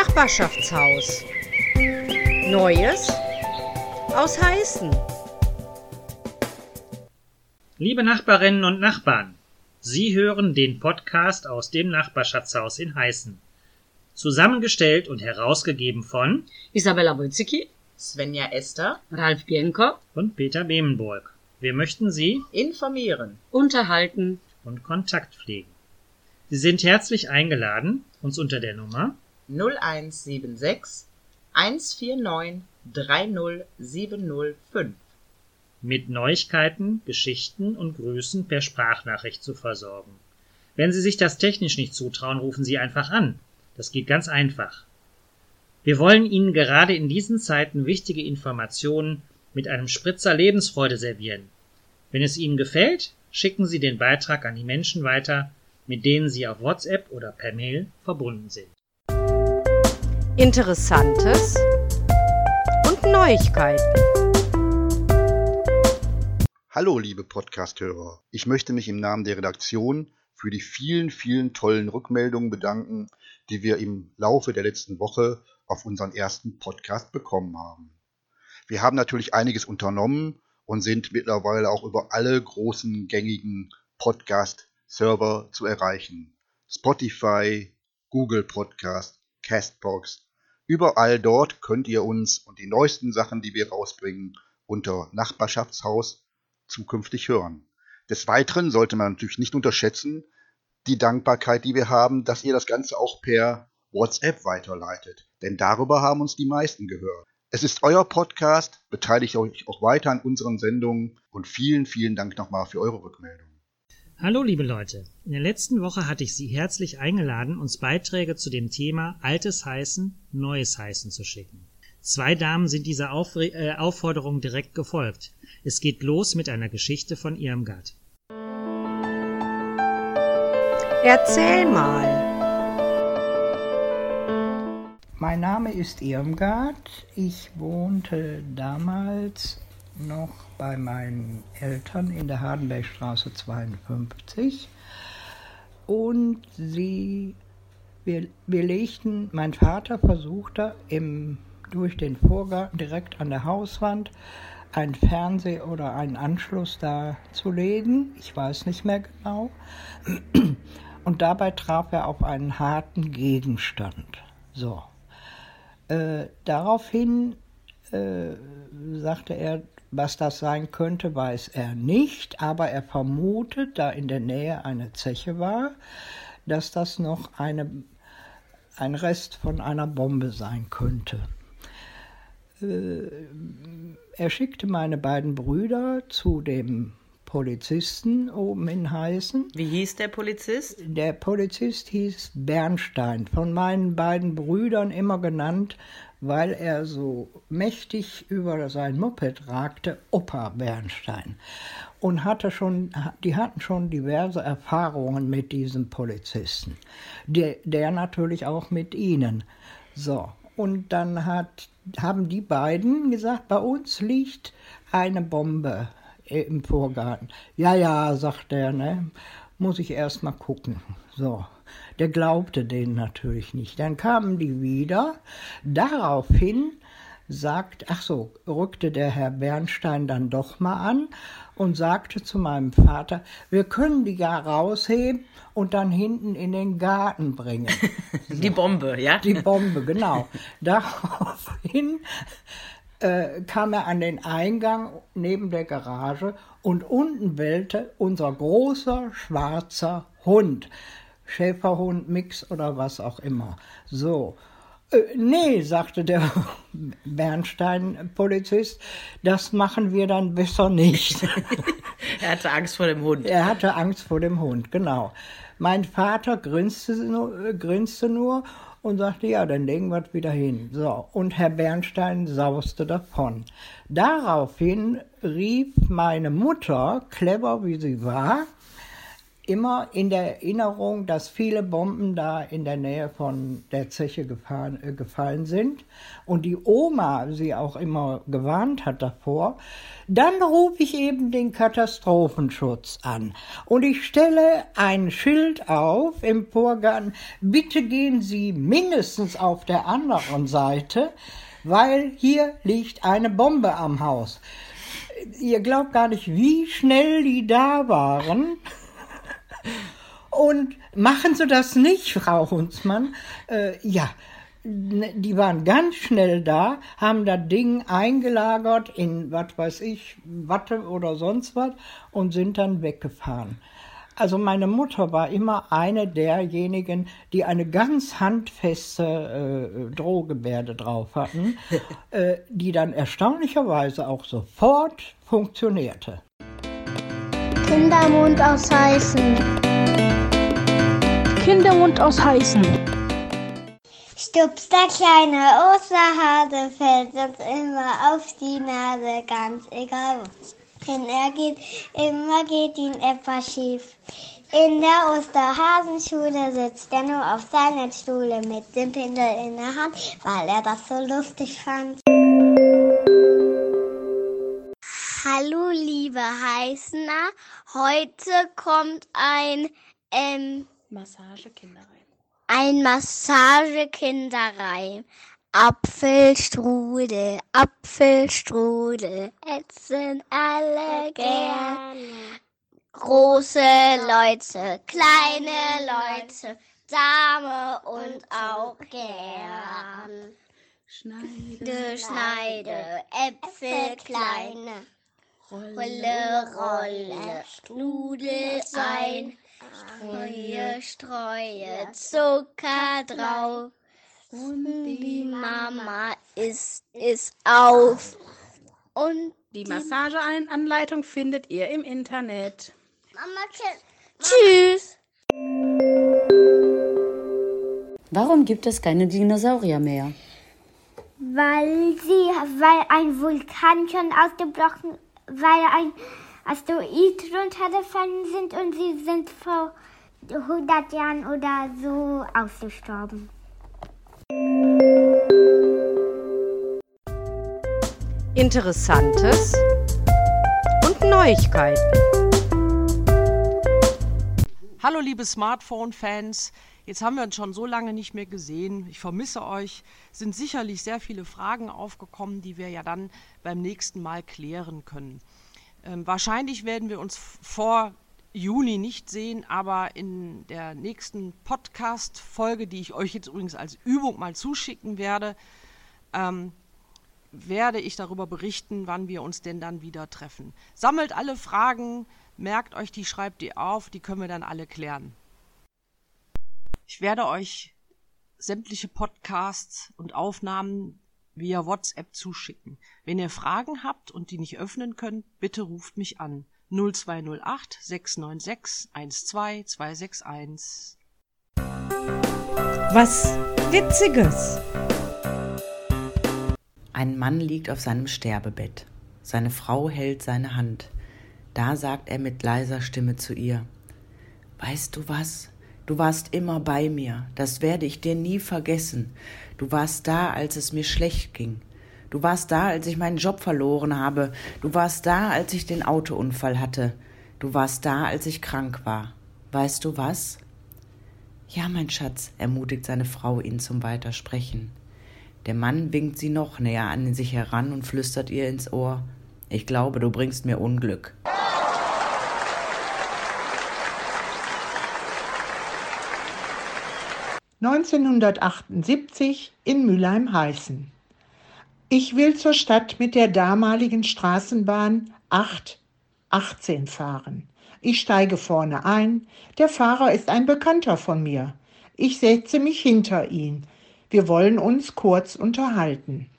Nachbarschaftshaus. Neues aus Heißen. Liebe Nachbarinnen und Nachbarn, Sie hören den Podcast aus dem Nachbarschaftshaus in Heißen. Zusammengestellt und herausgegeben von Isabella Wojcicki, Svenja Esther Ralf Bienko, und Peter Bemenburg. Wir möchten Sie informieren. unterhalten. und Kontakt pflegen. Sie sind herzlich eingeladen, uns unter der Nummer 0176 149 30705. mit Neuigkeiten, Geschichten und Grüßen per Sprachnachricht zu versorgen. Wenn Sie sich das technisch nicht zutrauen, rufen Sie einfach an. Das geht ganz einfach. Wir wollen Ihnen gerade in diesen Zeiten wichtige Informationen mit einem Spritzer Lebensfreude servieren. Wenn es Ihnen gefällt, schicken Sie den Beitrag an die Menschen weiter, mit denen Sie auf WhatsApp oder per Mail verbunden sind. Interessantes und Neuigkeiten. Hallo, liebe Podcast-Hörer. Ich möchte mich im Namen der Redaktion für die vielen, vielen tollen Rückmeldungen bedanken, die wir im Laufe der letzten Woche auf unseren ersten Podcast bekommen haben. Wir haben natürlich einiges unternommen und sind mittlerweile auch über alle großen gängigen Podcast-Server zu erreichen. Spotify, Google Podcast, Castbox. Überall dort könnt ihr uns und die neuesten Sachen, die wir rausbringen, unter Nachbarschaftshaus zukünftig hören. Des Weiteren sollte man natürlich nicht unterschätzen, die Dankbarkeit, die wir haben, dass ihr das Ganze auch per WhatsApp weiterleitet. Denn darüber haben uns die meisten gehört. Es ist euer Podcast, beteiligt euch auch weiter an unseren Sendungen und vielen, vielen Dank nochmal für eure Rückmeldung. Hallo liebe Leute, in der letzten Woche hatte ich Sie herzlich eingeladen, uns Beiträge zu dem Thema Altes Heißen, Neues Heißen zu schicken. Zwei Damen sind dieser Aufre äh, Aufforderung direkt gefolgt. Es geht los mit einer Geschichte von Irmgard. Erzähl mal. Mein Name ist Irmgard. Ich wohnte damals noch bei meinen Eltern in der Hardenbergstraße 52. Und sie, wir, wir legten, mein Vater versuchte im, durch den Vorgarten direkt an der Hauswand ein Fernseh- oder einen Anschluss da zu legen. Ich weiß nicht mehr genau. Und dabei traf er auf einen harten Gegenstand. So. Äh, daraufhin äh, sagte er, was das sein könnte, weiß er nicht, aber er vermutet, da in der Nähe eine Zeche war, dass das noch eine, ein Rest von einer Bombe sein könnte. Äh, er schickte meine beiden Brüder zu dem Polizisten oben in Heißen. Wie hieß der Polizist? Der Polizist hieß Bernstein, von meinen beiden Brüdern immer genannt, weil er so mächtig über sein Moped ragte, Opa Bernstein. Und hatte schon, die hatten schon diverse Erfahrungen mit diesem Polizisten. Der, der natürlich auch mit ihnen. So. Und dann hat, haben die beiden gesagt, bei uns liegt eine Bombe im Vorgarten. Ja, ja, sagt er, ne? Muss ich erst mal gucken. So. Der glaubte denen natürlich nicht. Dann kamen die wieder. Daraufhin sagt, ach so, rückte der Herr Bernstein dann doch mal an und sagte zu meinem Vater, wir können die ja rausheben und dann hinten in den Garten bringen. Die Bombe, ja? Die Bombe, genau. Daraufhin äh, kam er an den Eingang neben der Garage und unten bellte unser großer schwarzer Hund. Schäferhund, Mix oder was auch immer. So. Äh, nee, sagte der Bernstein-Polizist, das machen wir dann besser nicht. er hatte Angst vor dem Hund. Er hatte Angst vor dem Hund, genau. Mein Vater grinste nur, grinste nur und sagte, ja, dann legen wir es wieder hin. So, und Herr Bernstein sauste davon. Daraufhin rief meine Mutter, clever wie sie war, immer in der Erinnerung, dass viele Bomben da in der Nähe von der Zeche gefahren, äh, gefallen sind und die Oma sie auch immer gewarnt hat davor. Dann rufe ich eben den Katastrophenschutz an und ich stelle ein Schild auf im Vorgarten, bitte gehen Sie mindestens auf der anderen Seite, weil hier liegt eine Bombe am Haus. Ihr glaubt gar nicht, wie schnell die da waren. Und machen Sie das nicht, Frau Hunzmann? Äh, ja, die waren ganz schnell da, haben das Ding eingelagert in, was weiß ich, Watte oder sonst was und sind dann weggefahren. Also meine Mutter war immer eine derjenigen, die eine ganz handfeste äh, Drohgebärde drauf hatten, äh, die dann erstaunlicherweise auch sofort funktionierte. Kindermund aus Heißen. Kindermund aus Heißen. Stups, der kleine Osterhase fällt uns immer auf die Nase, ganz egal wohin er geht, immer geht ihn etwas schief. In der Osterhasenschule sitzt er nur auf seiner Stuhle mit dem Pinsel in der Hand, weil er das so lustig fand. Hallo, liebe Heißner. Heute kommt ein ähm, Massagekinderreim. Ein Massagekinderreim. Apfelstrudel, Apfelstrudel, essen alle gern. Große Leute, kleine Leute, Dame und auch gern. Schneide, schneide, Äpfel kleine, Rolle, Rolle, Strudel ein, streue, streue, Zucker drauf. Und die Mama isst es auf. Und Die Massageanleitung findet ihr im Internet. Mama, tschüss. Warum gibt es keine Dinosaurier mehr? Weil sie, weil ein Vulkan schon ausgebrochen, weil ein Asteroid runtergefallen sind und sie sind vor 100 Jahren oder so ausgestorben. Interessantes und Neuigkeiten. Hallo liebe Smartphone-Fans, jetzt haben wir uns schon so lange nicht mehr gesehen. Ich vermisse euch. Es sind sicherlich sehr viele Fragen aufgekommen, die wir ja dann beim nächsten Mal klären können. Ähm, wahrscheinlich werden wir uns vor Juni nicht sehen, aber in der nächsten Podcast-Folge, die ich euch jetzt übrigens als Übung mal zuschicken werde, ähm, werde ich darüber berichten, wann wir uns denn dann wieder treffen. Sammelt alle Fragen, merkt euch die, schreibt die auf, die können wir dann alle klären. Ich werde euch sämtliche Podcasts und Aufnahmen via WhatsApp zuschicken. Wenn ihr Fragen habt und die nicht öffnen könnt, bitte ruft mich an. 0208 696 12261. Was Witziges. Ein Mann liegt auf seinem Sterbebett. Seine Frau hält seine Hand. Da sagt er mit leiser Stimme zu ihr Weißt du was? Du warst immer bei mir, das werde ich dir nie vergessen. Du warst da, als es mir schlecht ging. Du warst da, als ich meinen Job verloren habe. Du warst da, als ich den Autounfall hatte. Du warst da, als ich krank war. Weißt du was? Ja, mein Schatz, ermutigt seine Frau ihn zum Weitersprechen. Der Mann winkt sie noch näher an sich heran und flüstert ihr ins Ohr Ich glaube, du bringst mir Unglück. (1978) in Mülheim-Heißen. Ich will zur Stadt mit der damaligen Straßenbahn 818 fahren. Ich steige vorne ein. Der Fahrer ist ein Bekannter von mir. Ich setze mich hinter ihn. Wir wollen uns kurz unterhalten.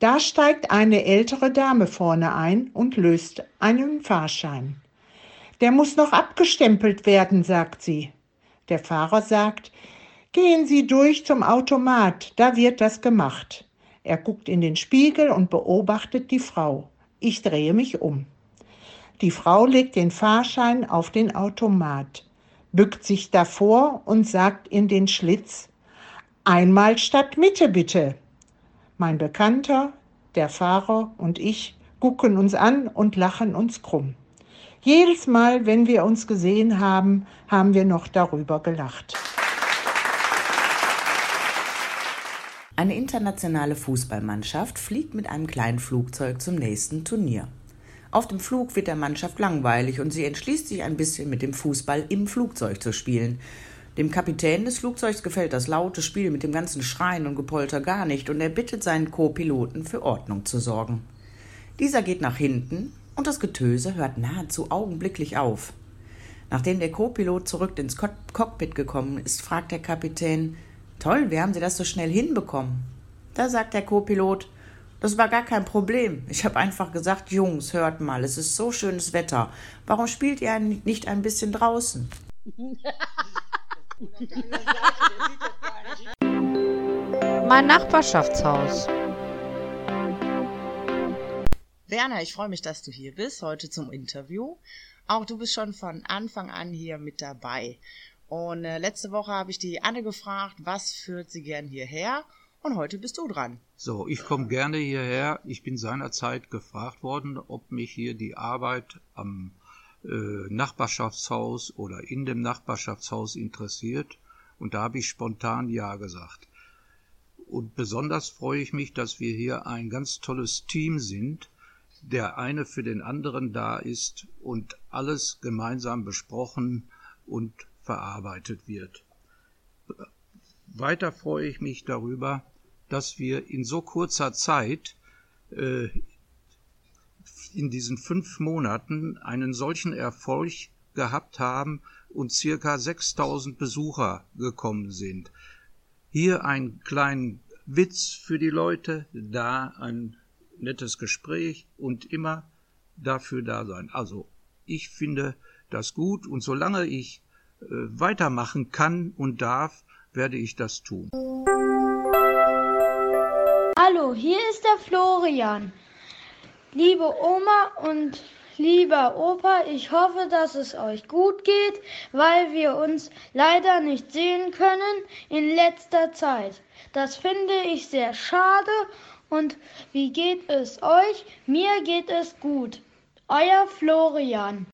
Da steigt eine ältere Dame vorne ein und löst einen Fahrschein. Der muss noch abgestempelt werden, sagt sie. Der Fahrer sagt, gehen Sie durch zum Automat, da wird das gemacht. Er guckt in den Spiegel und beobachtet die Frau. Ich drehe mich um. Die Frau legt den Fahrschein auf den Automat. bückt sich davor und sagt in den Schlitz, einmal statt Mitte bitte. Mein Bekannter, der Fahrer und ich gucken uns an und lachen uns krumm. Jedes Mal, wenn wir uns gesehen haben, haben wir noch darüber gelacht. Eine internationale Fußballmannschaft fliegt mit einem kleinen Flugzeug zum nächsten Turnier. Auf dem Flug wird der Mannschaft langweilig und sie entschließt sich ein bisschen mit dem Fußball im Flugzeug zu spielen. Dem Kapitän des Flugzeugs gefällt das laute Spiel mit dem ganzen Schreien und Gepolter gar nicht und er bittet seinen Co-Piloten für Ordnung zu sorgen. Dieser geht nach hinten und das Getöse hört nahezu augenblicklich auf. Nachdem der Co-Pilot zurück ins Cockpit gekommen ist, fragt der Kapitän, Toll, wie haben Sie das so schnell hinbekommen? Da sagt der Co-Pilot, das war gar kein Problem. Ich habe einfach gesagt, Jungs, hört mal, es ist so schönes Wetter. Warum spielt ihr nicht ein bisschen draußen? Mein Nachbarschaftshaus. Werner, ich freue mich, dass du hier bist, heute zum Interview. Auch du bist schon von Anfang an hier mit dabei. Und äh, letzte Woche habe ich die Anne gefragt, was führt sie gern hierher? Und heute bist du dran. So, ich komme gerne hierher. Ich bin seinerzeit gefragt worden, ob mich hier die Arbeit am äh, Nachbarschaftshaus oder in dem Nachbarschaftshaus interessiert. Und da habe ich spontan Ja gesagt. Und besonders freue ich mich, dass wir hier ein ganz tolles Team sind, der eine für den anderen da ist und alles gemeinsam besprochen und verarbeitet wird. Weiter freue ich mich darüber, dass wir in so kurzer Zeit äh, in diesen fünf Monaten einen solchen Erfolg gehabt haben und circa 6000 Besucher gekommen sind. Hier ein kleinen Witz für die Leute, da ein nettes Gespräch und immer dafür da sein. Also ich finde das gut und solange ich weitermachen kann und darf, werde ich das tun. Hallo, hier ist der Florian. Liebe Oma und lieber Opa, ich hoffe, dass es euch gut geht, weil wir uns leider nicht sehen können in letzter Zeit. Das finde ich sehr schade. Und wie geht es euch? Mir geht es gut. Euer Florian.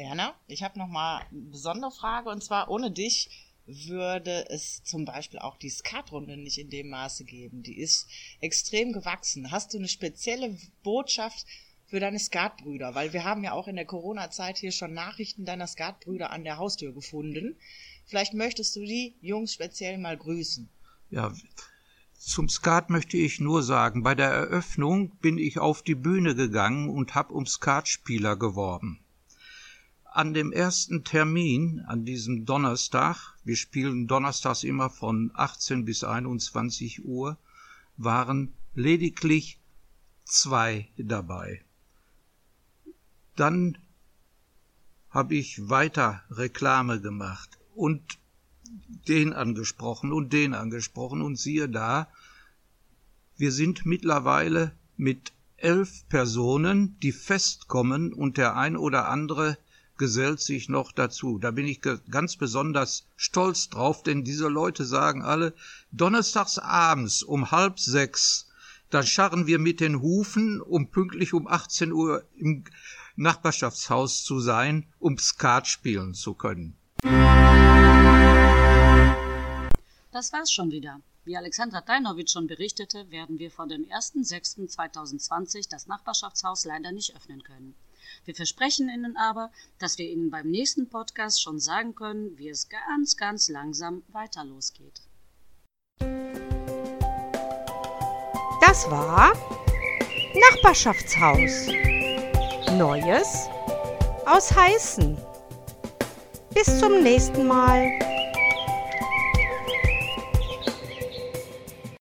Werner, ich habe noch mal eine besondere Frage und zwar ohne dich würde es zum Beispiel auch die Skatrunde nicht in dem Maße geben. Die ist extrem gewachsen. Hast du eine spezielle Botschaft für deine Skatbrüder? Weil wir haben ja auch in der Corona-Zeit hier schon Nachrichten deiner Skatbrüder an der Haustür gefunden. Vielleicht möchtest du die Jungs speziell mal grüßen. Ja, zum Skat möchte ich nur sagen, bei der Eröffnung bin ich auf die Bühne gegangen und habe um Skatspieler geworben an dem ersten Termin, an diesem Donnerstag, wir spielen donnerstags immer von 18 bis 21 Uhr, waren lediglich zwei dabei. Dann habe ich weiter Reklame gemacht und den angesprochen und den angesprochen und siehe da, wir sind mittlerweile mit elf Personen, die festkommen und der ein oder andere gesellt sich noch dazu. Da bin ich ganz besonders stolz drauf, denn diese Leute sagen alle, donnerstags abends um halb sechs, dann scharren wir mit den Hufen, um pünktlich um 18 Uhr im Nachbarschaftshaus zu sein, um Skat spielen zu können. Das war's schon wieder. Wie Alexandra Dajnovic schon berichtete, werden wir vor dem 1.6.2020 das Nachbarschaftshaus leider nicht öffnen können. Wir versprechen Ihnen aber, dass wir Ihnen beim nächsten Podcast schon sagen können, wie es ganz, ganz langsam weiter losgeht. Das war Nachbarschaftshaus. Neues aus Heißen. Bis zum nächsten Mal.